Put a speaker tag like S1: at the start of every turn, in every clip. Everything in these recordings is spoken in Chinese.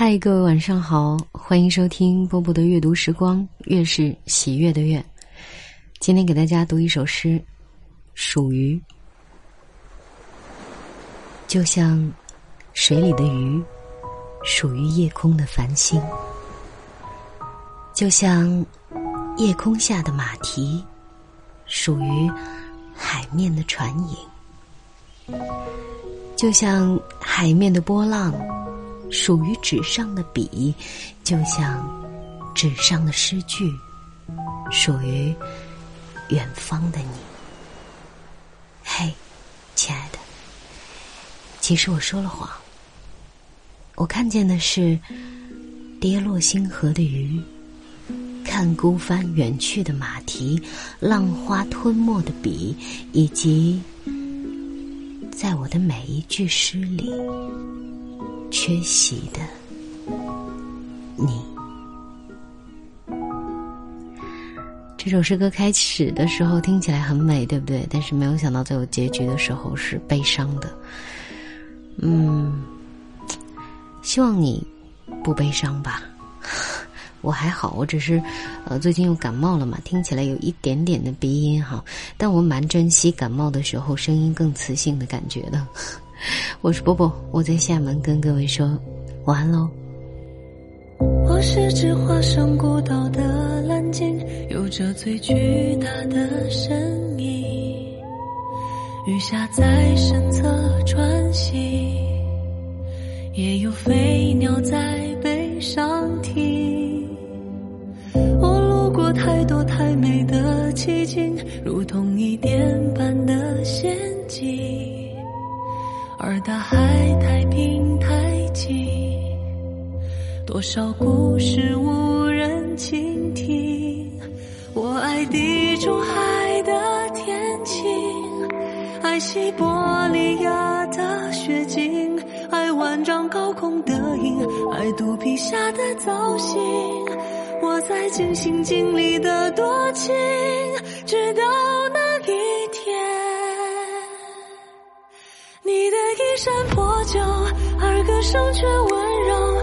S1: 嗨，各位晚上好，欢迎收听波波的阅读时光，月是喜悦的月。今天给大家读一首诗，《属于》。就像水里的鱼，属于夜空的繁星；就像夜空下的马蹄，属于海面的船影；就像海面的波浪。属于纸上的笔，就像纸上的诗句，属于远方的你。嘿，亲爱的，其实我说了谎。我看见的是跌落星河的鱼，看孤帆远去的马蹄，浪花吞没的笔，以及在我的每一句诗里。缺席的你，这首诗歌开始的时候听起来很美，对不对？但是没有想到最后结局的时候是悲伤的。嗯，希望你不悲伤吧。我还好，我只是呃最近又感冒了嘛，听起来有一点点的鼻音哈。但我蛮珍惜感冒的时候声音更磁性的感觉的。我是波波，我在厦门跟各位说晚安喽。
S2: 我是只化身孤岛的蓝鲸，有着最巨大的身影。雨下在身侧穿行，也有飞鸟在背上停。多少故事无人倾听。我爱地中海的天晴，爱西伯利亚的雪景，爱万丈高空的鹰，爱肚皮下的藻荇。我在尽心尽力的多情，直到那一天。你的衣衫破旧，而歌声却温柔，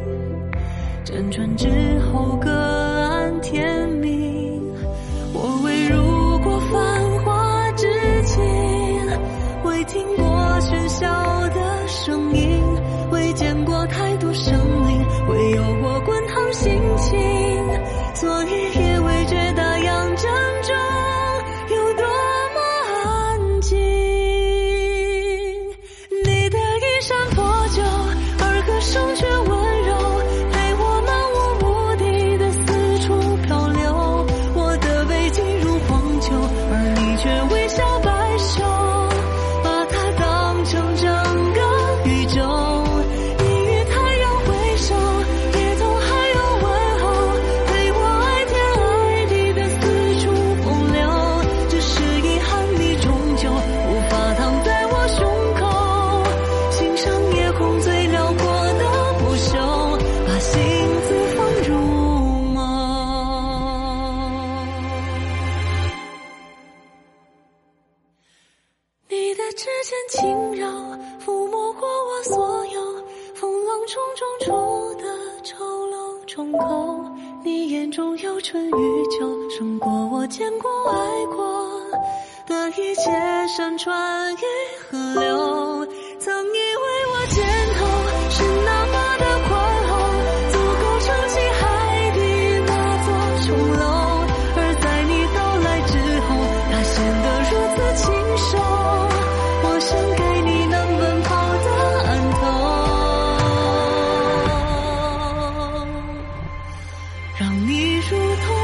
S2: 辗转之后，各安天命。我未入过繁华之境，未听过喧嚣的声音，间轻柔，抚摸过我所有风浪冲撞出的丑陋重口。你眼中有春与秋，胜过我见过爱过。的一切山川与河流。曾一。让你如同